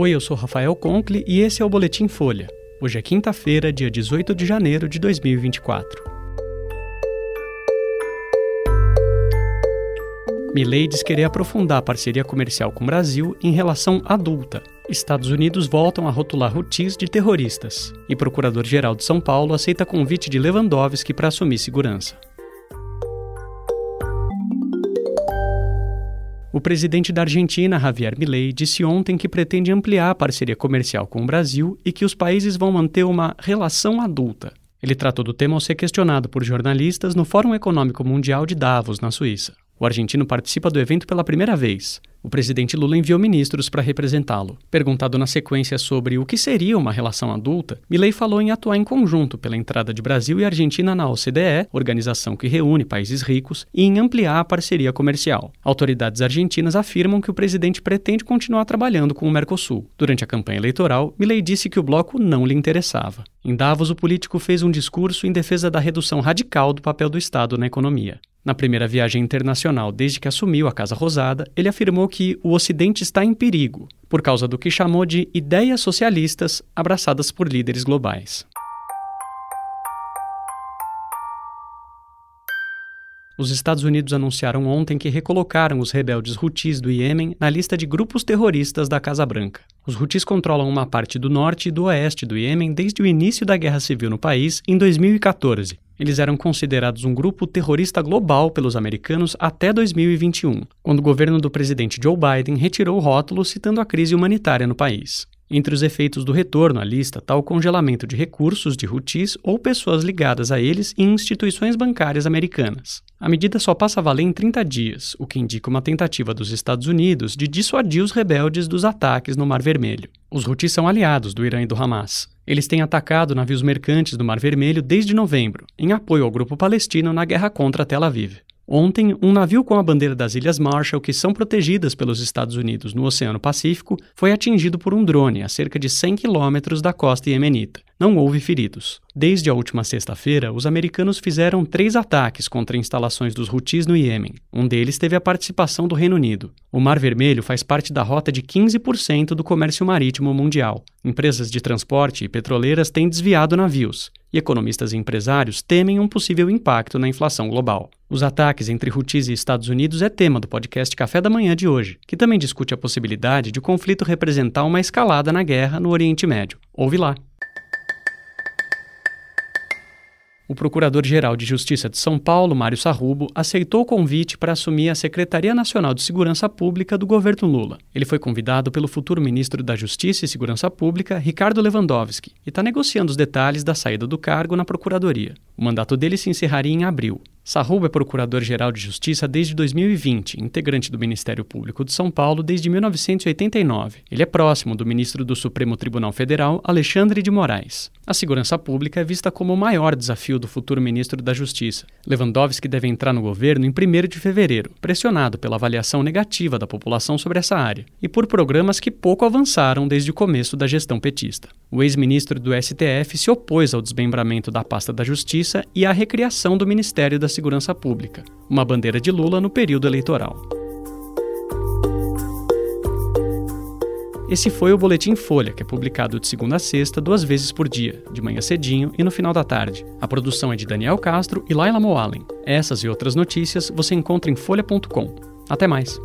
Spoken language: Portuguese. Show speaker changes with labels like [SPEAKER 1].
[SPEAKER 1] Oi, eu sou Rafael Conkle e esse é o Boletim Folha. Hoje é quinta-feira, dia 18 de janeiro de 2024. Milley diz querer aprofundar a parceria comercial com o Brasil em relação adulta. Estados Unidos voltam a rotular Houthis de terroristas. E Procurador-Geral de São Paulo aceita convite de Lewandowski para assumir segurança. O presidente da Argentina, Javier Milei, disse ontem que pretende ampliar a parceria comercial com o Brasil e que os países vão manter uma relação adulta. Ele tratou do tema ao ser questionado por jornalistas no Fórum Econômico Mundial de Davos, na Suíça. O argentino participa do evento pela primeira vez. O presidente Lula enviou ministros para representá-lo. Perguntado na sequência sobre o que seria uma relação adulta, Milei falou em atuar em conjunto pela entrada de Brasil e Argentina na OCDE, organização que reúne países ricos, e em ampliar a parceria comercial. Autoridades argentinas afirmam que o presidente pretende continuar trabalhando com o Mercosul. Durante a campanha eleitoral, Milei disse que o bloco não lhe interessava. Em Davos, o político fez um discurso em defesa da redução radical do papel do Estado na economia. Na primeira viagem internacional desde que assumiu a Casa Rosada, ele afirmou que o Ocidente está em perigo por causa do que chamou de ideias socialistas abraçadas por líderes globais. Os Estados Unidos anunciaram ontem que recolocaram os rebeldes Houthis do Iêmen na lista de grupos terroristas da Casa Branca. Os Houthis controlam uma parte do norte e do oeste do Iêmen desde o início da guerra civil no país em 2014 eles eram considerados um grupo terrorista global pelos americanos até 2021, quando o governo do presidente Joe Biden retirou o rótulo citando a crise humanitária no país. Entre os efeitos do retorno à lista está o congelamento de recursos de Houthis ou pessoas ligadas a eles em instituições bancárias americanas. A medida só passa a valer em 30 dias, o que indica uma tentativa dos Estados Unidos de dissuadir os rebeldes dos ataques no Mar Vermelho. Os Houthis são aliados do Irã e do Hamas. Eles têm atacado navios mercantes do Mar Vermelho desde novembro, em apoio ao grupo palestino na guerra contra Tel Aviv. Ontem, um navio com a bandeira das Ilhas Marshall, que são protegidas pelos Estados Unidos no Oceano Pacífico, foi atingido por um drone a cerca de 100 quilômetros da costa iemenita. Não houve feridos. Desde a última sexta-feira, os americanos fizeram três ataques contra instalações dos Houthis no Iêmen. Um deles teve a participação do Reino Unido. O Mar Vermelho faz parte da rota de 15% do comércio marítimo mundial. Empresas de transporte e petroleiras têm desviado navios, e economistas e empresários temem um possível impacto na inflação global. Os ataques entre Houthis e Estados Unidos é tema do podcast Café da Manhã de hoje, que também discute a possibilidade de o conflito representar uma escalada na guerra no Oriente Médio. Ouve lá. O Procurador-Geral de Justiça de São Paulo, Mário Sarrubo, aceitou o convite para assumir a Secretaria Nacional de Segurança Pública do governo Lula. Ele foi convidado pelo futuro ministro da Justiça e Segurança Pública, Ricardo Lewandowski, e está negociando os detalhes da saída do cargo na Procuradoria. O mandato dele se encerraria em abril. Sarrubo é procurador-geral de Justiça desde 2020, integrante do Ministério Público de São Paulo desde 1989. Ele é próximo do ministro do Supremo Tribunal Federal, Alexandre de Moraes. A segurança pública é vista como o maior desafio do futuro ministro da Justiça. Lewandowski deve entrar no governo em 1 de fevereiro, pressionado pela avaliação negativa da população sobre essa área e por programas que pouco avançaram desde o começo da gestão petista. O ex-ministro do STF se opôs ao desmembramento da pasta da Justiça e à recriação do Ministério da Segurança Pública, uma bandeira de Lula no período eleitoral. Esse foi o Boletim Folha, que é publicado de segunda a sexta, duas vezes por dia, de manhã cedinho e no final da tarde. A produção é de Daniel Castro e Laila Moalen. Essas e outras notícias você encontra em folha.com. Até mais!